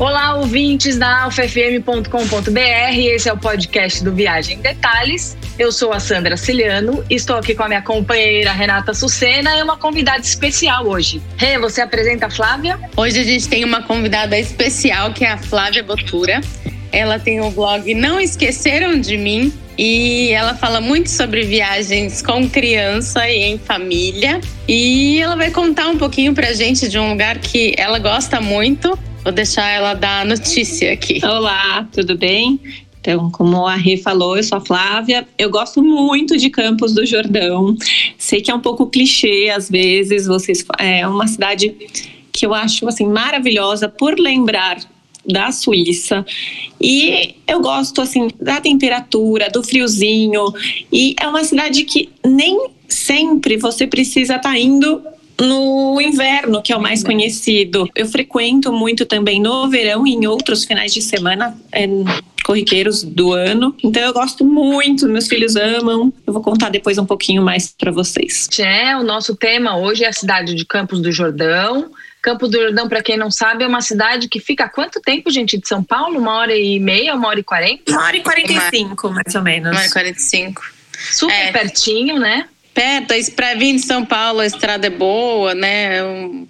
Olá, ouvintes da alfafm.com.br. Esse é o podcast do Viagem em Detalhes. Eu sou a Sandra Ciliano, estou aqui com a minha companheira Renata Sucena e uma convidada especial hoje. Rê, você apresenta a Flávia? Hoje a gente tem uma convidada especial que é a Flávia Botura. Ela tem o blog Não Esqueceram de Mim e ela fala muito sobre viagens com criança e em família. E ela vai contar um pouquinho pra gente de um lugar que ela gosta muito, Vou deixar ela dar a notícia aqui. Olá, tudo bem? Então, como a Rê falou, eu sou a Flávia. Eu gosto muito de Campos do Jordão. Sei que é um pouco clichê às vezes. Vocês é uma cidade que eu acho assim maravilhosa por lembrar da Suíça. E eu gosto assim da temperatura, do friozinho. E é uma cidade que nem sempre você precisa estar tá indo no inverno, que é o mais conhecido. Eu frequento muito também no verão e em outros finais de semana. É, corriqueiros do ano. Então eu gosto muito, meus filhos amam. Eu vou contar depois um pouquinho mais para vocês. É, o nosso tema hoje é a cidade de Campos do Jordão. Campos do Jordão, para quem não sabe, é uma cidade que fica há quanto tempo, gente, de São Paulo? Uma hora e meia, uma hora e quarenta? Uma hora e quarenta e cinco, mais ou menos. Uma hora e quarenta e cinco. Super é. pertinho, né? Perto, para vir de São Paulo a estrada é boa, né? É um,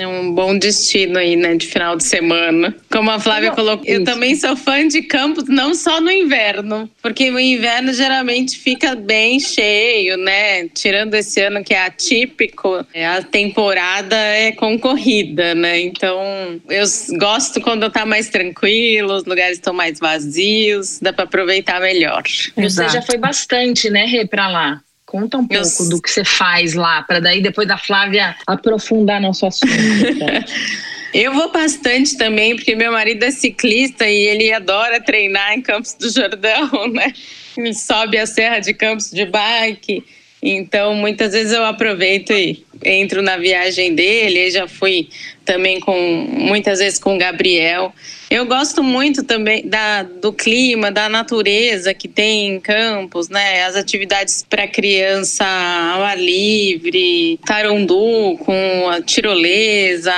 é um bom destino aí, né, de final de semana. Como a Flávia não, colocou, eu também sou fã de Campos, não só no inverno, porque o inverno geralmente fica bem cheio, né? Tirando esse ano que é atípico, é, a temporada é concorrida, né? Então, eu gosto quando tá mais tranquilo, os lugares estão mais vazios, dá para aproveitar melhor. Você já foi bastante, né, Rê, pra lá? Conta um pouco eu... do que você faz lá, para daí depois da Flávia aprofundar nosso assunto. Eu vou bastante também, porque meu marido é ciclista e ele adora treinar em Campos do Jordão, né? Ele sobe a Serra de Campos de bike. Então, muitas vezes eu aproveito e entro na viagem dele. Já fui também com muitas vezes com o Gabriel. Eu gosto muito também da, do clima, da natureza que tem em Campos, né? As atividades para criança ao ar livre, tarundu com a tirolesa.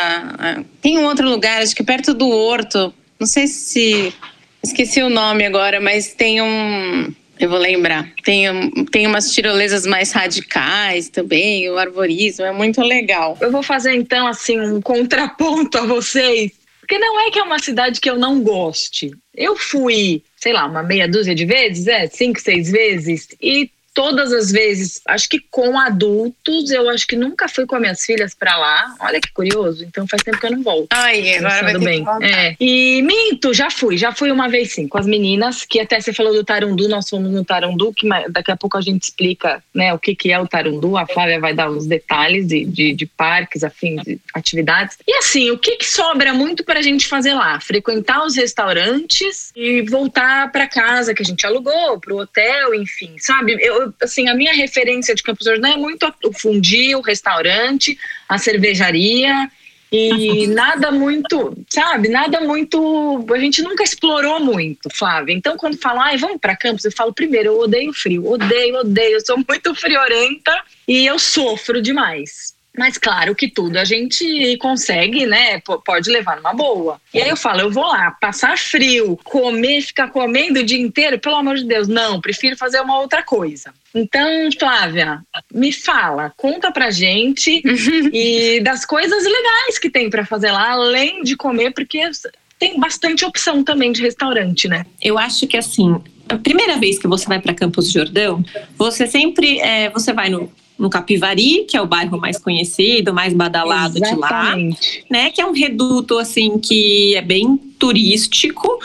Tem um outro lugar, acho que perto do Horto. Não sei se esqueci o nome agora, mas tem um eu vou lembrar. Tem, tem umas tirolesas mais radicais também, o arborismo, é muito legal. Eu vou fazer então assim um contraponto a vocês porque não é que é uma cidade que eu não goste. Eu fui, sei lá, uma meia dúzia de vezes, é, cinco, seis vezes, e todas as vezes, acho que com adultos, eu acho que nunca fui com as minhas filhas para lá. Olha que curioso. Então faz tempo que eu não volto. Ai, agora vai ter bem. É. E minto, já fui, já fui uma vez sim, com as meninas, que até você falou do Tarundu, nós fomos no Tarundu, que daqui a pouco a gente explica, né, o que que é o Tarundu. A Flávia vai dar os detalhes de, de, de parques, afim de atividades. E assim, o que que sobra muito para a gente fazer lá? Frequentar os restaurantes e voltar para casa que a gente alugou, pro hotel, enfim, sabe? Eu, assim, a minha referência de Campos do Jordão é muito o fundi, o restaurante, a cervejaria e nada muito, sabe? Nada muito. A gente nunca explorou muito, Flávia. Então, quando falam, ai, vamos para Campos, eu falo, primeiro, eu odeio frio, odeio, odeio. Eu sou muito friorenta e eu sofro demais. Mas claro que tudo a gente consegue, né? pode levar numa boa. E aí eu falo, eu vou lá, passar frio, comer, ficar comendo o dia inteiro, pelo amor de Deus, não, prefiro fazer uma outra coisa. Então, Flávia, me fala, conta pra gente e das coisas legais que tem para fazer lá, além de comer, porque tem bastante opção também de restaurante, né? Eu acho que assim, a primeira vez que você vai para Campos do Jordão, você sempre é, você vai no no Capivari, que é o bairro mais conhecido, mais badalado Exatamente. de lá, né? Que é um reduto assim que é bem turístico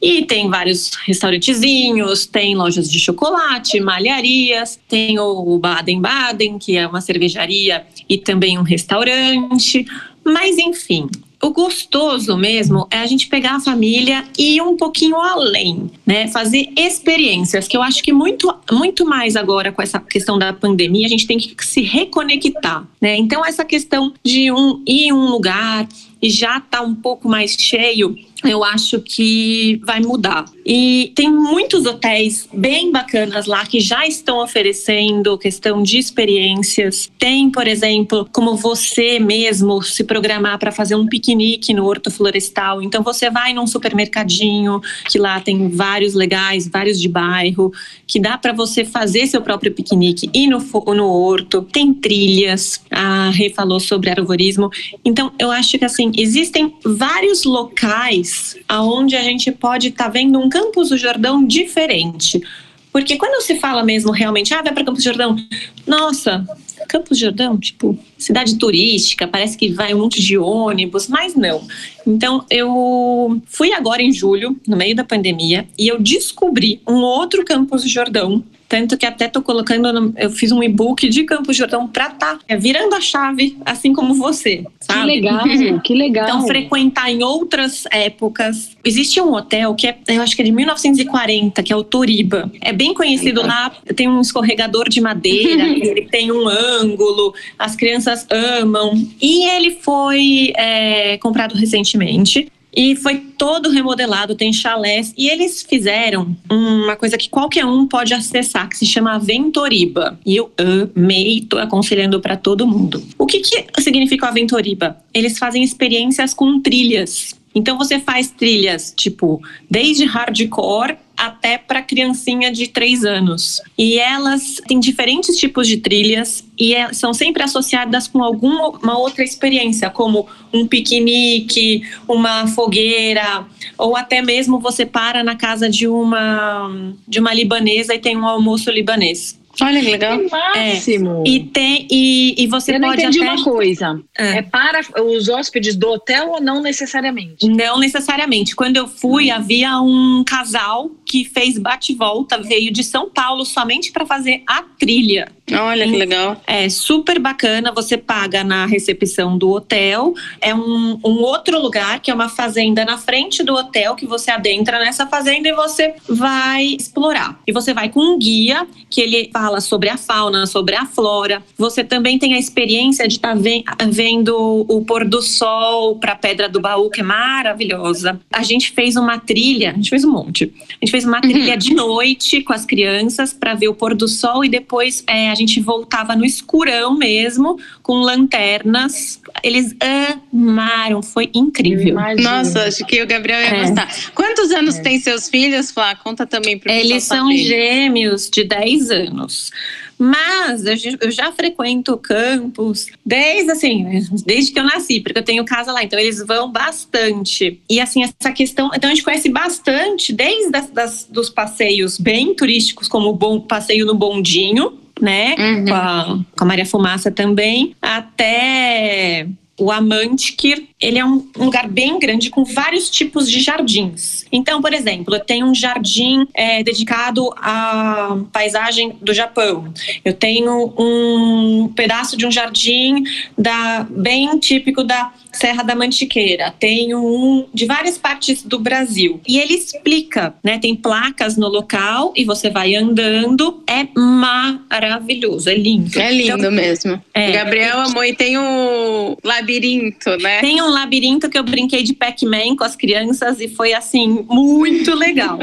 e tem vários restaurantezinhos, tem lojas de chocolate, malharias, tem o Baden Baden, que é uma cervejaria e também um restaurante. Mas enfim, o gostoso mesmo é a gente pegar a família e ir um pouquinho além, né? Fazer experiências, que eu acho que muito, muito mais agora com essa questão da pandemia, a gente tem que se reconectar, né? Então, essa questão de um, ir em um lugar e já está um pouco mais cheio, eu acho que vai mudar. E tem muitos hotéis bem bacanas lá que já estão oferecendo questão de experiências. Tem, por exemplo, como você mesmo se programar para fazer um piquenique no Horto Florestal. Então você vai num supermercadinho que lá tem vários legais, vários de bairro, que dá para você fazer seu próprio piquenique e no no horto. Tem trilhas. A Rê falou sobre arvorismo. Então eu acho que assim existem vários locais aonde a gente pode estar tá vendo um Campos do Jordão diferente. Porque quando se fala mesmo realmente, ah, vai para Campos do Jordão, nossa, Campos do Jordão, tipo, cidade turística, parece que vai um monte de ônibus, mas não. Então, eu fui agora em julho, no meio da pandemia, e eu descobri um outro Campos do Jordão tanto que até tô colocando, no, eu fiz um e-book de Campo Jordão pra tá é, virando a chave, assim como você. Sabe? Que legal, que legal. Então, frequentar em outras épocas. Existe um hotel que é, eu acho que é de 1940, que é o Toriba. É bem conhecido lá, tem um escorregador de madeira, ele tem um ângulo, as crianças amam. E ele foi é, comprado recentemente. E foi todo remodelado, tem chalés. E eles fizeram uma coisa que qualquer um pode acessar, que se chama Aventoriba. E eu amei, tô aconselhando para todo mundo. O que, que significa Aventoriba? Eles fazem experiências com trilhas. Então você faz trilhas, tipo, desde hardcore até para criancinha de 3 anos. E elas têm diferentes tipos de trilhas e é, são sempre associadas com alguma outra experiência, como um piquenique, uma fogueira, ou até mesmo você para na casa de uma de uma libanesa e tem um almoço libanês. Olha que legal. Que máximo. É. E, tem, e, e você Eu pode. não entendi até... uma coisa. É. é. para os hóspedes do hotel ou não necessariamente? Não necessariamente. Quando eu fui, hum. havia um casal que fez bate-volta, veio de São Paulo somente para fazer a trilha. Olha que legal. É super bacana. Você paga na recepção do hotel. É um, um outro lugar que é uma fazenda na frente do hotel que você adentra nessa fazenda e você vai explorar. E você vai com um guia que ele fala sobre a fauna, sobre a flora. Você também tem a experiência de estar tá vendo o pôr do sol para a Pedra do Baú, que é maravilhosa. A gente fez uma trilha, a gente fez um monte. A gente fez uma trilha uhum. de noite com as crianças para ver o pôr do sol e depois é, a gente voltava no escurão mesmo, com lanternas. Eles amaram, foi incrível. Nossa, acho que o Gabriel ia é. gostar. Quantos anos é. tem seus filhos, Flá? Conta também para Eles são gêmeos de 10 anos. Mas eu já frequento campos desde assim, desde que eu nasci, porque eu tenho casa lá, então eles vão bastante. E assim, essa questão, então a gente conhece bastante, desde das, das dos passeios bem turísticos, como o bom passeio no bondinho, né? Uhum. Com, a, com a Maria Fumaça também, até o Amantikir, ele é um, um, lugar bem grande com vários tipos de jardins. Então, por exemplo, eu tenho um jardim é, dedicado à paisagem do Japão. Eu tenho um pedaço de um jardim da, bem típico da Serra da Mantiqueira, tenho um de várias partes do Brasil. E ele explica, né? Tem placas no local e você vai andando. É maravilhoso, é lindo. É lindo então, mesmo. É, Gabriel amor, e tem um labirinto, né? Tem um labirinto que eu brinquei de Pac-Man com as crianças e foi assim, muito legal.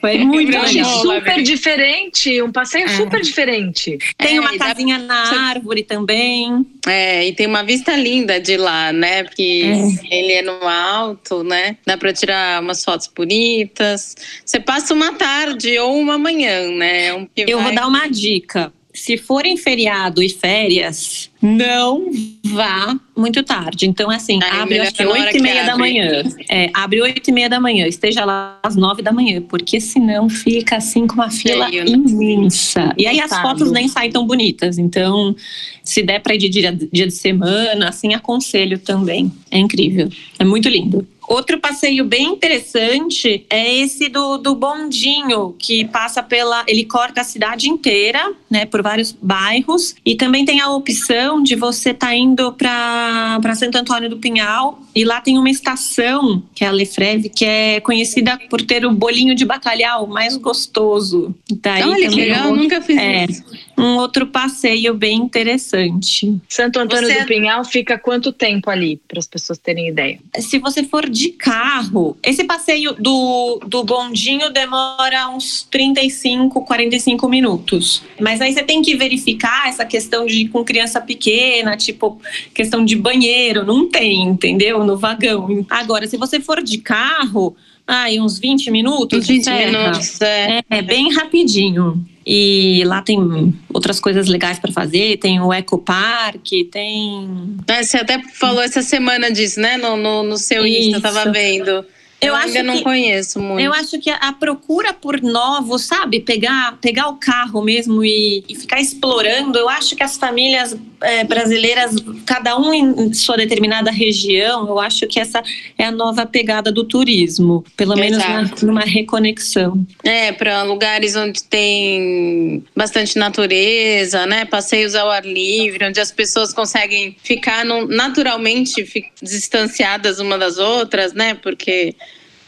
Foi muito legal. super diferente, um passeio é. super diferente. Tem é, uma casinha dá... na árvore também. É, e tem uma vista linda de lá, né? Porque é. ele é no alto, né? Dá para tirar umas fotos bonitas. Você passa uma tarde ou uma manhã, né? É um Eu vai... vou dar uma dica. Se forem feriado e férias, não vá muito tarde. Então, assim, Ai, abre acho que oito e meia da manhã. É, abre oito e meia da manhã, esteja lá às nove da manhã, porque senão fica assim com uma fila imensa. E aí as fotos nem saem tão bonitas. Então, se der para ir de dia, dia de semana, assim, aconselho também. É incrível. É muito lindo. Outro passeio bem interessante é esse do, do bondinho, que passa pela. Ele corta a cidade inteira, né, por vários bairros. E também tem a opção de você estar tá indo para Santo Antônio do Pinhal E lá tem uma estação, que é a Lefreve, que é conhecida por ter o bolinho de bacalhau mais gostoso. Daí Olha, que legal, eu nunca fiz é, isso. Um outro passeio bem interessante. Santo Antônio você... do Pinhal fica quanto tempo ali, para as pessoas terem ideia? Se você for de carro, esse passeio do, do bondinho demora uns 35, 45 minutos. Mas aí você tem que verificar essa questão de com criança pequena, tipo, questão de banheiro, não tem, entendeu? No vagão. Agora, se você for de carro, aí uns 20 minutos. Uns 20 minutos, é. é. bem rapidinho. E lá tem outras coisas legais para fazer, tem o Eco Park, tem. É, você até falou essa semana disso, né? No, no, no seu Isso. Insta, eu tava vendo. Eu, eu ainda não conheço muito. Eu acho que a procura por novos, sabe? Pegar, pegar o carro mesmo e, e ficar explorando. Eu acho que as famílias é, brasileiras, cada um em sua determinada região, eu acho que essa é a nova pegada do turismo. Pelo menos numa reconexão. É, para lugares onde tem bastante natureza, né? Passeios ao ar livre, onde as pessoas conseguem ficar naturalmente distanciadas uma das outras, né? Porque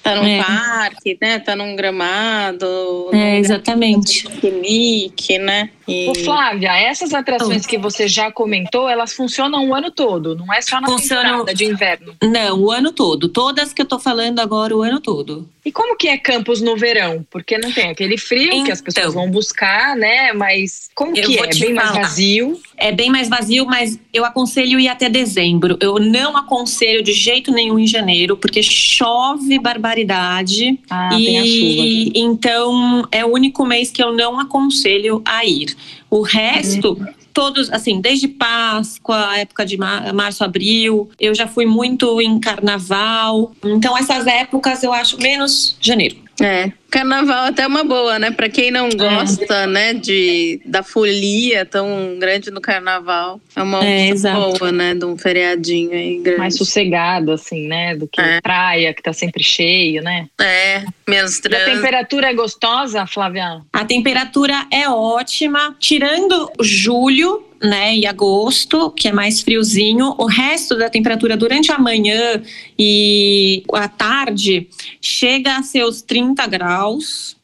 Tá num é. parque, né? Tá num gramado. É, exatamente. Piquenique, né? E... Ô, Flávia, essas atrações que você já comentou, elas funcionam o ano todo, não é só na Funcionam... temporada de inverno? Não, o ano todo. Todas que eu tô falando agora, o ano todo. E como que é Campos no verão? Porque não tem aquele frio então, que as pessoas então. vão buscar, né? Mas como que é? Bem falar. mais vazio? É bem mais vazio, mas eu aconselho ir até dezembro. Eu não aconselho de jeito nenhum em janeiro, porque chove barbaridade. Ah, e tem a chuva. Então é o único mês que eu não aconselho a ir. O resto, uhum. todos, assim, desde Páscoa, época de março, abril, eu já fui muito em carnaval. Então, essas épocas eu acho menos janeiro. É, carnaval até é uma boa, né? Para quem não é. gosta, é. né, de da folia tão grande no carnaval, é uma é, boa, né, de um feriadinho aí grande. Mais sossegado assim, né, do que é. praia que tá sempre cheio, né? É, menos trânsito. A temperatura é gostosa, Flávia? A temperatura é ótima, tirando julho, né, e agosto, que é mais friozinho. O resto da temperatura durante a manhã e a tarde chega a seus 30 graus.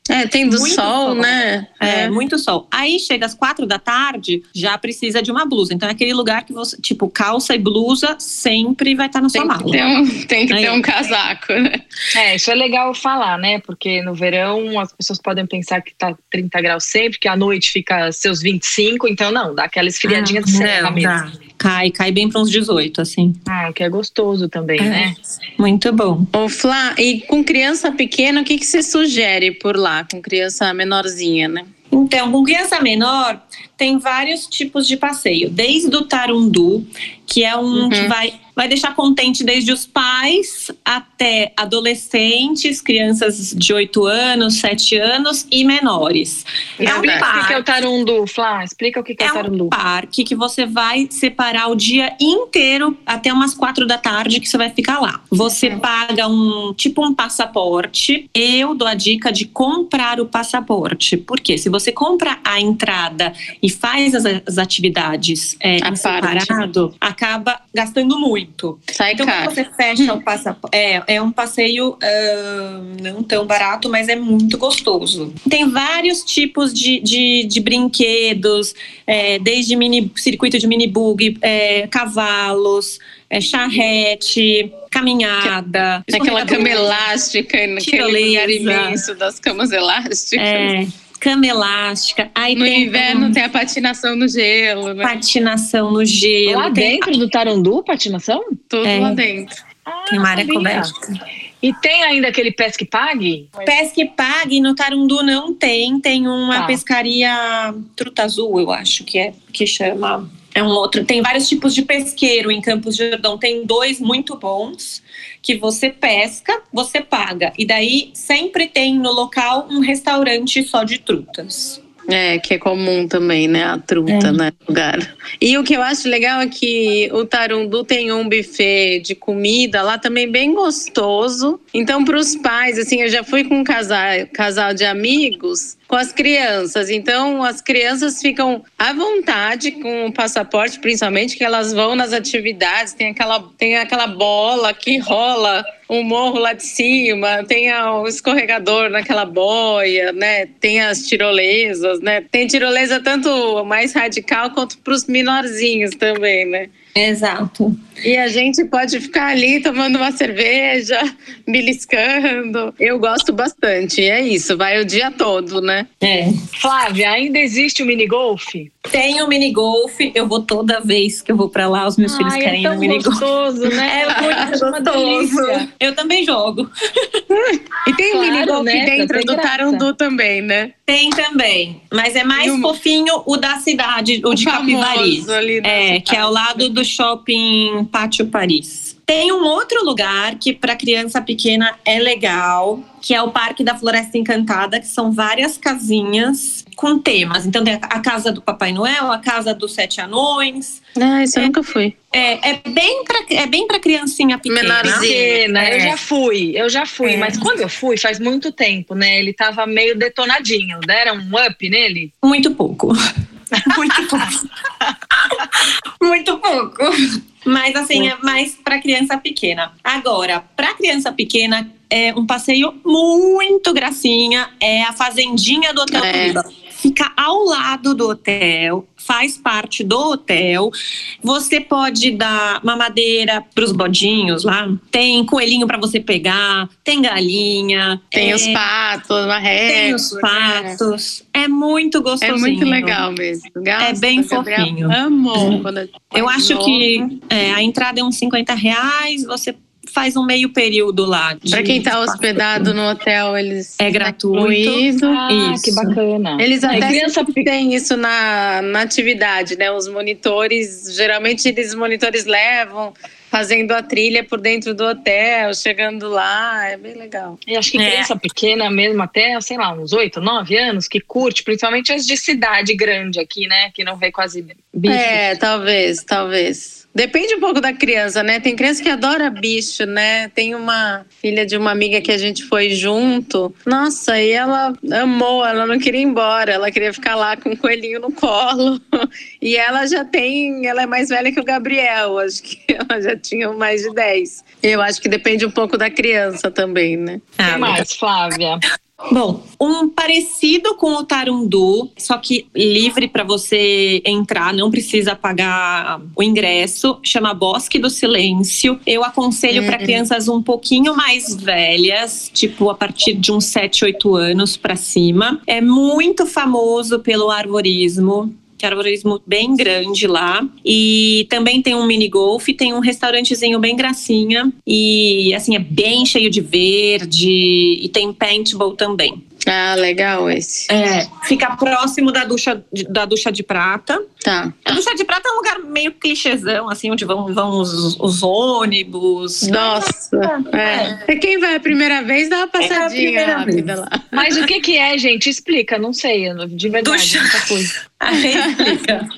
É, tem do sol, sol, né? É, é, muito sol. Aí chega às quatro da tarde, já precisa de uma blusa. Então é aquele lugar que você, tipo, calça e blusa sempre vai estar na sua mala. Um, tem que ter um casaco, né? É, isso é legal falar, né? Porque no verão as pessoas podem pensar que tá 30 graus sempre, que à noite fica seus 25, então não, dá aquela esfriadinha ah, de serra mesmo. Dá. Cai, cai bem para uns 18, assim. Ah, que é gostoso também, é. né? Muito bom. Ô, Flá, e com criança pequena, o que, que você sugere por lá, com criança menorzinha, né? Então, com criança menor, tem vários tipos de passeio, desde o tarundu, que é um uhum. que vai vai deixar contente desde os pais até adolescentes, crianças de 8 anos, 7 anos e menores. É um parque. O que é o Tarundu, Flá? Explica o que é, é o Tarundu. É um parque que você vai separar o dia inteiro até umas 4 da tarde que você vai ficar lá. Você uhum. paga um tipo um passaporte. Eu dou a dica de comprar o passaporte. Porque se você compra a entrada e faz as, as atividades é, separado, acaba gastando muito muito. Sai então, caro. quando você fecha o passaporte, é, é um passeio uh, não tão barato, mas é muito gostoso. Tem vários tipos de, de, de brinquedos, é, desde mini, circuito de mini bug, é, cavalos, é, charrete, caminhada. Aquela cama elástica, naquele lugar imenso das camas elásticas. É cama elástica. Aí no tem inverno um... tem a patinação no gelo, né? Patinação no gelo. Lá tem... dentro do Tarandu, patinação? Tudo é. lá dentro. Ah, tem uma área coberta. E tem ainda aquele pesque pague? Pesque pague no Tarundu não tem, tem uma tá. pescaria truta azul, eu acho que é que chama. É um outro. Tem vários tipos de pesqueiro em Campos de Jordão. Tem dois muito bons que você pesca, você paga. E daí sempre tem no local um restaurante só de trutas. É, que é comum também, né? A truta, é. né? Lugar. E o que eu acho legal é que o Tarundu tem um buffet de comida lá também bem gostoso. Então, para os pais, assim, eu já fui com um casal, casal de amigos com as crianças. Então, as crianças ficam à vontade com o passaporte, principalmente que elas vão nas atividades, tem aquela, tem aquela bola que rola um morro lá de cima, tem o escorregador naquela boia, né? Tem as tirolesas, né? Tem tirolesa tanto mais radical quanto para os menorzinhos também, né? Exato. E a gente pode ficar ali tomando uma cerveja, beliscando. Eu gosto bastante. É isso, vai o dia todo, né? É. Flávia, ainda existe o minigolf? Tem o minigolf. Eu vou toda vez que eu vou para lá, os meus Ai, filhos querem é ir no minigolf. gostoso, né? É muito gostoso. Eu também jogo. E tem claro, minigolf né? dentro do Tarundu também, né? Tem também. Mas é mais fofinho o da cidade, o, o de Capivari. É, que é ao lado do shopping Pátio Paris. Tem um outro lugar que para criança pequena é legal, que é o Parque da Floresta Encantada, que são várias casinhas com temas. Então tem a casa do Papai Noel, a casa dos Sete Anões. Ah, isso é, eu nunca fui. É, é bem para é bem para criancinha pequena. Menorzinha. É. Eu já fui, eu já fui, é. mas quando eu fui faz muito tempo, né? Ele tava meio detonadinho, deram um up nele? Muito pouco. Muito pouco. Muito pouco. Mas assim, é mais para criança pequena. Agora, para criança pequena, é um passeio muito gracinha, é a fazendinha do Hotel é fica ao lado do hotel, faz parte do hotel. Você pode dar mamadeira para os bodinhos lá. Tem coelhinho para você pegar, tem galinha, tem é, os patos, régua, tem os né? patos. É, é muito gostosinho. É muito legal mesmo. é bem fofinho. Amo. Quando eu acho que é, a entrada é uns 50 reais. Você faz um meio período lá. Para quem está hospedado no hotel, eles é gratuito. Ah, isso. que bacana. Eles até criança... têm isso na, na atividade, né? Os monitores, geralmente eles monitores levam fazendo a trilha por dentro do hotel, chegando lá, é bem legal. E acho que é. criança é. pequena mesmo, até, sei lá, uns oito, nove anos, que curte, principalmente as de cidade grande aqui, né? Que não vê quase bicho. É, talvez, talvez. Depende um pouco da criança, né? Tem criança que adora bicho, né? Tem uma filha de uma amiga que a gente foi junto. Nossa, e ela amou, ela não queria ir embora, ela queria ficar lá com o coelhinho no colo. E ela já tem, ela é mais velha que o Gabriel, acho que ela já tinha mais de 10. Eu acho que depende um pouco da criança também, né? O que mais, Flávia? Bom, um parecido com o Tarundu, só que livre para você entrar, não precisa pagar o ingresso, chama Bosque do Silêncio. Eu aconselho para uhum. crianças um pouquinho mais velhas, tipo a partir de uns 7, 8 anos para cima. É muito famoso pelo arborismo que é arborismo bem grande lá. E também tem um mini golf, tem um restaurantezinho bem gracinha. E assim, é bem cheio de verde e tem paintball também. Ah, legal esse. É, fica próximo da ducha, da ducha de prata. Tá. A ducha de prata é um lugar meio clichêzão, assim, onde vão, vão os, os ônibus. Nossa. É. é. Quem vai a primeira vez dá uma passadinha é rápida vez. lá. Mas o que que é, gente? Explica, não sei, de verdade, ducha. Aí explica.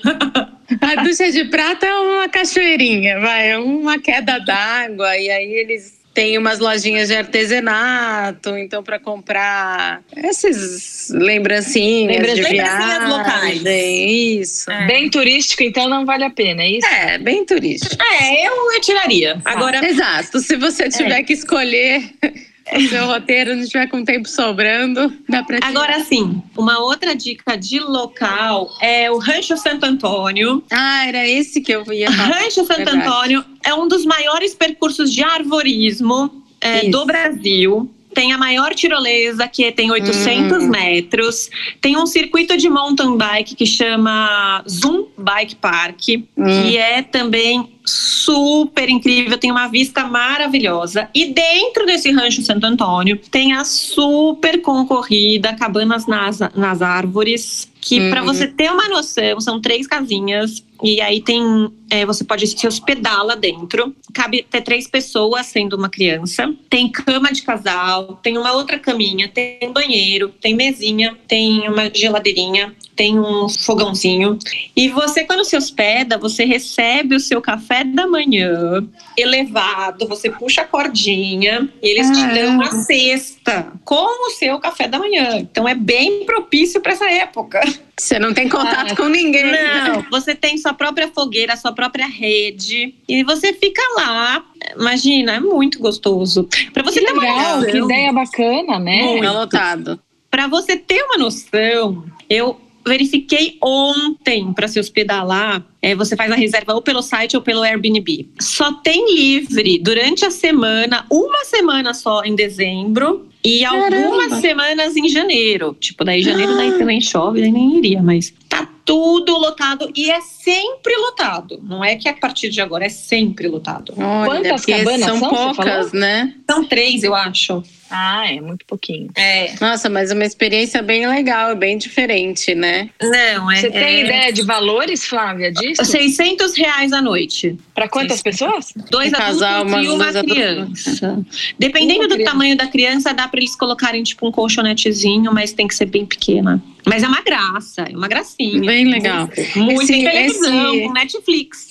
A ducha de prata é uma cachoeirinha, vai, é uma queda d'água, e aí eles tem umas lojinhas de artesanato, então para comprar esses lembrancinhas Lembra de viagem, locais. Isso. É. Bem turístico, então não vale a pena, é isso? É, bem turístico. É, eu, eu tiraria. Agora, exato. Se você tiver é. que escolher o seu roteiro não estiver com tempo sobrando, dá pra tirar. Agora sim, uma outra dica de local é o Rancho Santo Antônio. Ah, era esse que eu ia falar. Rancho Santo. Antônio é um dos maiores percursos de arvorismo é, do Brasil tem a maior tirolesa, que tem 800 hum. metros. Tem um circuito de mountain bike que chama Zoom Bike Park, hum. que é também super incrível, tem uma vista maravilhosa. E dentro desse rancho Santo Antônio tem a super concorrida Cabanas nas, nas Árvores, que uhum. para você ter uma noção, são três casinhas e aí tem é, você pode se hospedar lá dentro. Cabe até três pessoas, sendo uma criança. Tem cama de casal, tem uma outra caminha, tem banheiro, tem mesinha, tem uma geladeirinha, tem um fogãozinho. E você, quando se hospeda, você recebe o seu café da manhã elevado, você puxa a cordinha, eles ah, te dão a cesta com o seu café da manhã. Então é bem propício para essa época. Você não tem contato ah, com ninguém. Não, você tem sua própria fogueira, sua própria rede e você fica lá. Imagina, é muito gostoso. Para você que ter legal, uma noção, que ideia bacana, né? Muito. lotado. Para você ter uma noção, eu verifiquei ontem para se hospedar lá. É, você faz a reserva ou pelo site ou pelo Airbnb. Só tem livre durante a semana, uma semana só em dezembro e Caramba. algumas semanas em janeiro. Tipo, daí janeiro ah. daí também chove, daí nem iria, mas tá tudo lotado e é sempre lotado. Não é que a partir de agora é sempre lotado. Olha, Quantas cabanas são? São poucas, né? São três, eu acho. Ah, é muito pouquinho. É. Nossa, mas uma experiência bem legal, bem diferente, né? Não, é. Você tem é... ideia de valores, Flávia, disso? 600 reais a noite. Para quantas pessoas? Dois um adultos casal, uma, e uma criança. Dependendo uma do criança. tamanho da criança, dá para eles colocarem tipo um colchonetezinho, mas tem que ser bem pequena. Mas é uma graça, é uma gracinha. Bem legal. Muito esse, televisão, esse... com Netflix.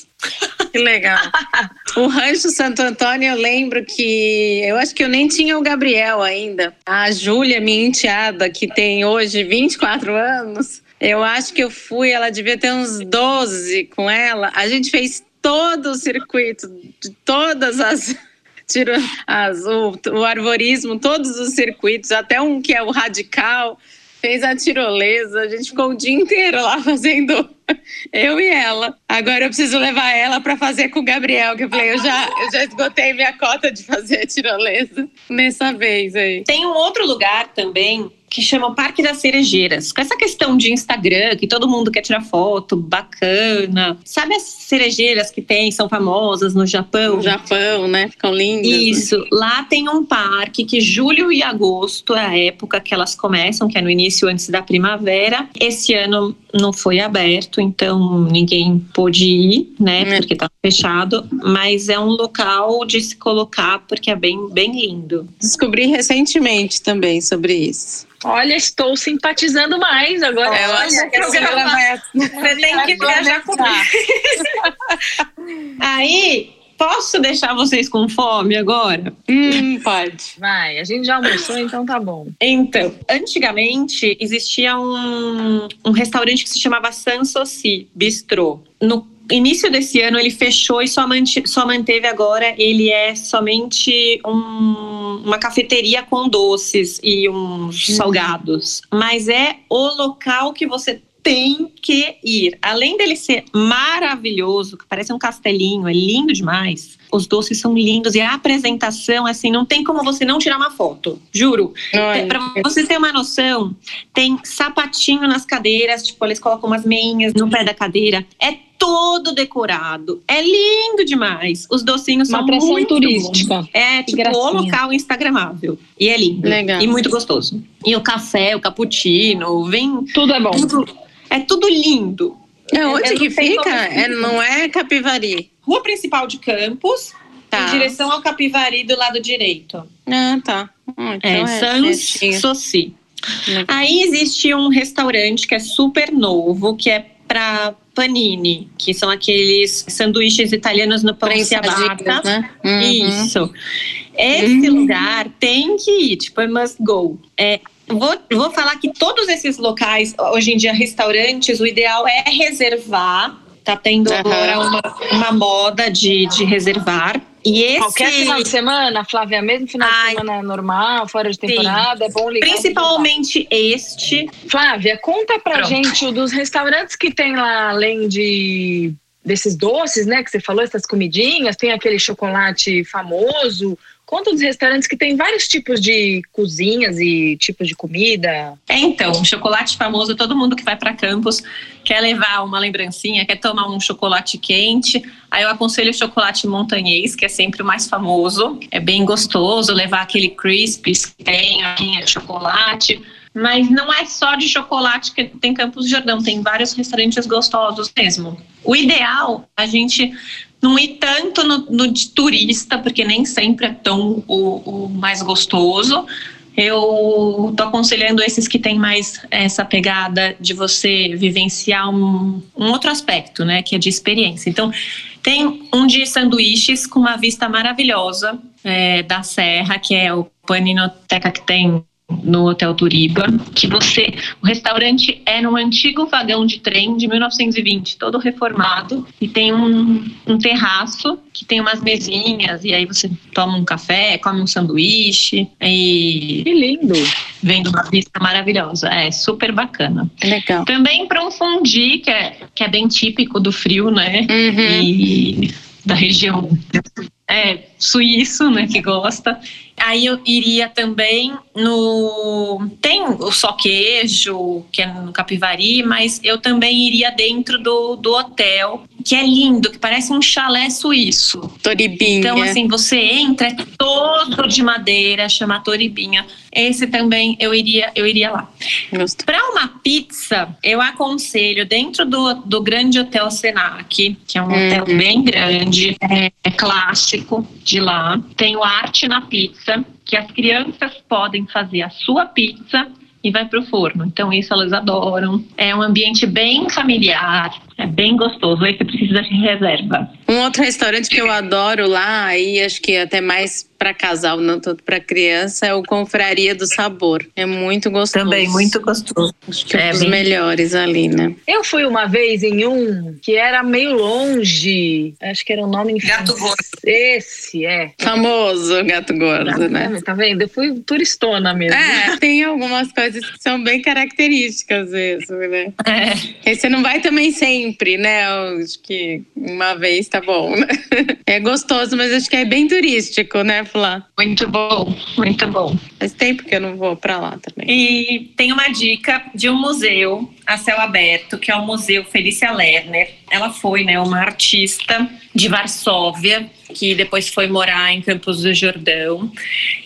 Que legal. o Rancho Santo Antônio, eu lembro que eu acho que eu nem tinha o Gabriel ainda. A Júlia, minha enteada, que tem hoje 24 anos, eu acho que eu fui, ela devia ter uns 12 com ela. A gente fez todo o circuito de todas as. Tiro, as o, o arborismo, todos os circuitos, até um que é o radical fez a tirolesa, a gente ficou o dia inteiro lá fazendo eu e ela. Agora eu preciso levar ela para fazer com o Gabriel, que eu falei, eu já, eu já esgotei minha cota de fazer a tirolesa nessa vez aí. Tem um outro lugar também que chama Parque das Cerejeiras. Com essa questão de Instagram, que todo mundo quer tirar foto, bacana. Sabe as cerejeiras que tem, são famosas no Japão? No Japão, né? Ficam lindas. Né? Isso. Né? Lá tem um parque que julho e agosto é a época que elas começam, que é no início antes da primavera. Esse ano não foi aberto, então ninguém pôde ir, né? É. Porque tá fechado. Mas é um local de se colocar porque é bem, bem lindo. Descobri recentemente também sobre isso. Olha, estou simpatizando mais agora. É, olha, que você vai... Você tem que viajar comigo. Aí, posso deixar vocês com fome agora? Hum, pode. Vai, a gente já almoçou, então tá bom. Então, antigamente existia um, um restaurante que se chamava Sanssouci Bistrô. No início desse ano ele fechou e só, mante, só manteve agora. Ele é somente um, uma cafeteria com doces e uns uhum. salgados. Mas é o local que você tem que ir. Além dele ser maravilhoso, que parece um castelinho, é lindo demais. Os doces são lindos e a apresentação, assim, não tem como você não tirar uma foto. Juro. Para você ter uma noção, tem sapatinho nas cadeiras, tipo, eles colocam umas meinhas no pé da cadeira. É todo decorado. É lindo demais. Os docinhos Uma são muito turística. É tipo o local instagramável. E é lindo. Legal. E muito gostoso. E o café, o cappuccino, vem tudo é bom. Tudo, é tudo lindo. É, onde que fica? É, não é Capivari. Rua principal de Campos, tá. em direção ao Capivari do lado direito. Ah, tá. Hum, então é, é Sans Soci. Aí existe um restaurante que é super novo, que é para panini, que são aqueles sanduíches italianos no pão ciabatta. Né? Uhum. Isso. Esse uhum. lugar tem que ir, tipo, é must go. É, vou, vou falar que todos esses locais, hoje em dia, restaurantes, o ideal é reservar. Tá tendo uhum. agora uma, uma moda de, de reservar e esse... Qualquer final de semana, Flávia, mesmo final Ai, de semana normal, fora de temporada, sim. é bom ligar. Principalmente este. Flávia, conta pra Pronto. gente dos restaurantes que tem lá, além de desses doces, né, que você falou, essas comidinhas, tem aquele chocolate famoso, Conta dos restaurantes que tem vários tipos de cozinhas e tipos de comida. É, então, um chocolate famoso, todo mundo que vai para Campos quer levar uma lembrancinha, quer tomar um chocolate quente. Aí eu aconselho o chocolate montanhês, que é sempre o mais famoso. É bem gostoso levar aquele crispies que tem a de chocolate mas não é só de chocolate que tem Campos Jordão, tem vários restaurantes gostosos mesmo. O ideal, a gente não ir tanto no, no de turista, porque nem sempre é tão o, o mais gostoso, eu tô aconselhando esses que têm mais essa pegada de você vivenciar um, um outro aspecto, né, que é de experiência. Então, tem um de sanduíches com uma vista maravilhosa é, da serra, que é o Paninoteca que tem no Hotel Turiba, que você, o restaurante é num antigo vagão de trem de 1920, todo reformado, e tem um, um terraço que tem umas mesinhas, e aí você toma um café, come um sanduíche, e... Que lindo! Vendo uma vista maravilhosa, é super bacana. Legal. Também para um fundi, que é, que é bem típico do frio, né? Uhum. E da região é, suíço, né, que gosta. Aí eu iria também no. Tem o só queijo, que é no Capivari, mas eu também iria dentro do, do hotel, que é lindo, que parece um chalé suíço. Toribinha. Então, assim, você entra, é todo de madeira, chama Toribinha. Esse também eu iria, eu iria lá. Para uma pizza, eu aconselho dentro do, do grande hotel Senac, que é um Uhum. hotel bem grande, é, é clássico de lá. Tem o Arte na Pizza, que as crianças podem fazer a sua pizza e vai pro forno. Então isso elas adoram. É um ambiente bem familiar, é bem gostoso. Aí você precisa de reserva. Um outro restaurante que eu adoro lá, aí acho que até mais para casal, não tanto para criança, é o Confraria do Sabor. É muito gostoso. gostoso. Acho que é, É um dos bem- melhores ali, né? Eu fui uma vez em um que era meio longe, acho que era um nome em Gato. Gordo. Esse, é. Famoso gato gordo, né? Tá vendo? Eu fui turistona mesmo. É, tem algumas coisas que são bem características mesmo, né? É. Aí você não vai também sempre, né? Acho que uma vez tá bom, né? É gostoso, mas acho que é bem turístico, né, Flá? Muito bom, muito bom. Faz tempo que eu não vou pra lá também. E tem uma dica de um museu a céu aberto, que é o Museu Felícia Lerner. Ela foi né, uma artista de Varsóvia, que depois foi morar em Campos do Jordão.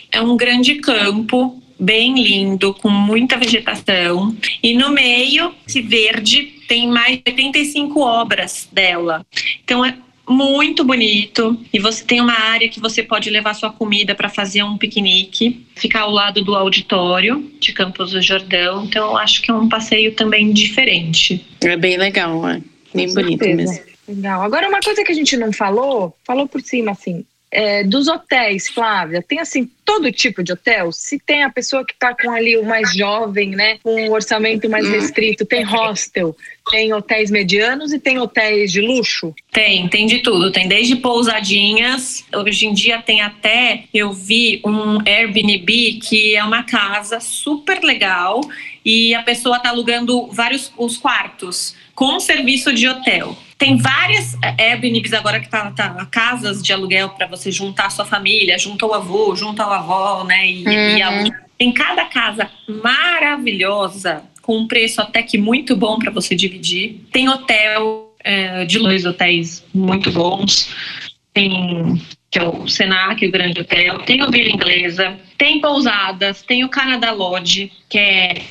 É um grande campo, bem lindo, com muita vegetação. E no meio, esse verde, tem mais de 85 obras dela. Então é muito bonito e você tem uma área que você pode levar sua comida para fazer um piquenique, ficar ao lado do auditório de Campos do Jordão. Então eu acho que é um passeio também diferente. É bem legal, é. Bem Com bonito certeza. mesmo. Legal. Agora, uma coisa que a gente não falou, falou por cima, assim, é, dos hotéis, Flávia, tem assim todo tipo de hotel? Se tem a pessoa que está com ali o mais jovem, né, com um orçamento mais restrito, tem hostel, tem hotéis medianos e tem hotéis de luxo? Tem, tem de tudo. Tem desde pousadinhas. Hoje em dia tem até, eu vi um Airbnb que é uma casa super legal e a pessoa tá alugando vários os quartos com serviço de hotel. Tem várias eh, Airbnbs agora que tá, tá casas de aluguel para você juntar a sua família, junta o avô, junta a avó, né? E, e Uhum. aluga. Tem cada casa maravilhosa com um preço até que muito bom para você dividir. Tem hotel é, de dois hotéis muito bons. Tem que é o Senac, o Grande Hotel, tem o Vila Inglesa, tem pousadas, tem o Canadá Lodge, que é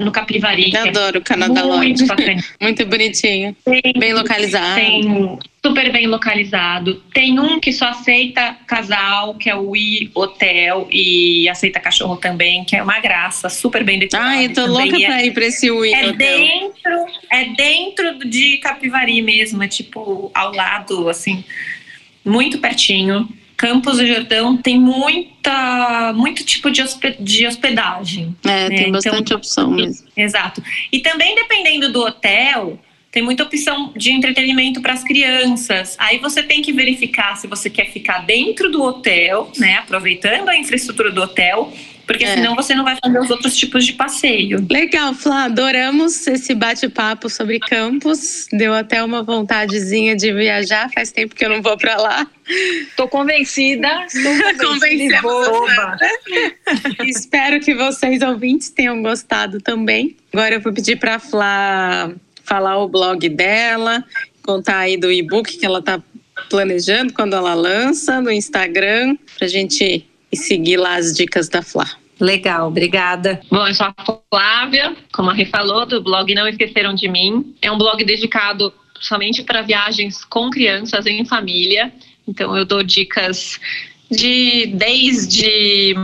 no Capivari. é Adoro o Canadá muito Lodge. bacana. Muito bonitinho. Tem, Bem localizado. tem super bem localizado. Tem um que só aceita casal, que é o I Hotel, e aceita cachorro também, que é uma graça, super bem decorado. Ai, eu tô também. louca é, pra ir pra esse Wii é Hotel. dentro, é dentro de Capivari mesmo, é tipo ao lado, assim, muito pertinho. Campos do Jordão tem muita, muito tipo de, hospe- de hospedagem. É, tem então- bastante opção mesmo. Exato. E também dependendo do hotel, tem muita opção de entretenimento para as crianças. Aí você tem que verificar se você quer ficar dentro do hotel, né, aproveitando a infraestrutura do hotel, porque É. senão você não vai fazer os outros tipos de passeio. Legal, Flá, adoramos esse bate-papo sobre campos. Deu até uma vontadezinha de viajar. Faz tempo que eu não vou pra lá. Tô convencida, estou convencida. Espero que vocês ouvintes tenham gostado também. Agora eu vou pedir para Flá falar o blog dela, contar aí do e-book que ela tá planejando quando ela lança no Instagram, pra gente seguir lá as dicas da Flá. Legal, obrigada. Bom, eu sou a Flávia, como a Rê falou, do blog Não Esqueceram de Mim. É um blog dedicado somente para viagens com crianças em família. Então eu dou dicas de desde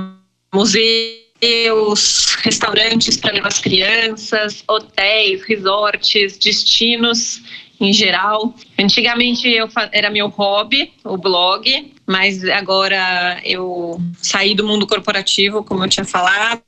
museus, restaurantes para levar as crianças, hotéis, resorts, destinos em geral. Antigamente eu era meu hobby, o blog, mas agora eu saí do mundo corporativo, como eu tinha falado,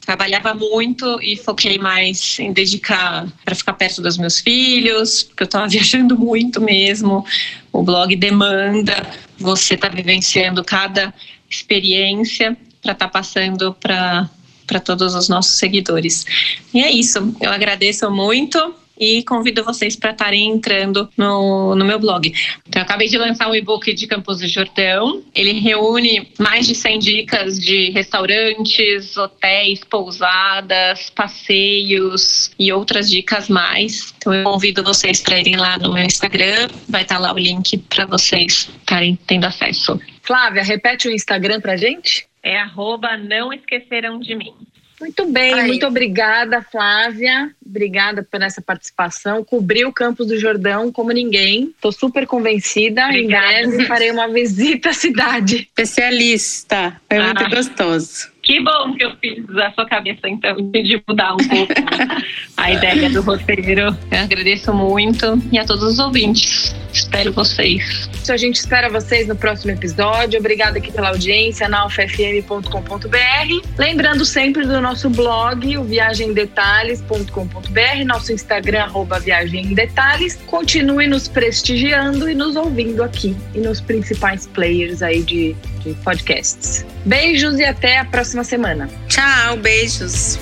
trabalhava muito e foquei mais em dedicar para ficar perto dos meus filhos, porque eu estava viajando muito mesmo. O blog demanda você estar tá vivenciando cada experiência para estar tá passando para para todos os nossos seguidores. E é isso. Eu agradeço muito e convido vocês para estarem entrando no, no meu blog. Então, eu acabei de lançar um e-book de Campos do Jordão. Ele reúne mais de 100 dicas de restaurantes, hotéis, pousadas, passeios e outras dicas mais. Então, eu convido vocês para irem lá no meu Instagram. Vai estar lá o link para vocês estarem tendo acesso. Flávia, repete o Instagram para gente. É arroba não esqueceram de mim. Muito bem, Aí. muito obrigada, Flávia. Obrigada por essa participação. Cobriu o Campos do Jordão como ninguém. Estou super convencida. Obrigada. Em breve farei uma visita à cidade. Especialista. Foi ah. muito gostoso. Que bom que eu fiz a sua cabeça, então, de mudar um pouco a ideia do roteiro. Eu agradeço muito e a todos os ouvintes. Espero vocês. A gente espera vocês no próximo episódio. Obrigada aqui pela audiência na alfafm.com.br. Lembrando sempre do nosso blog, o viagemdetalhes.com.br, nosso Instagram, arroba Viagem Detalhes. Continue nos prestigiando e nos ouvindo aqui e nos principais players aí de, de podcasts. Beijos e até a próxima semana. Tchau, beijos.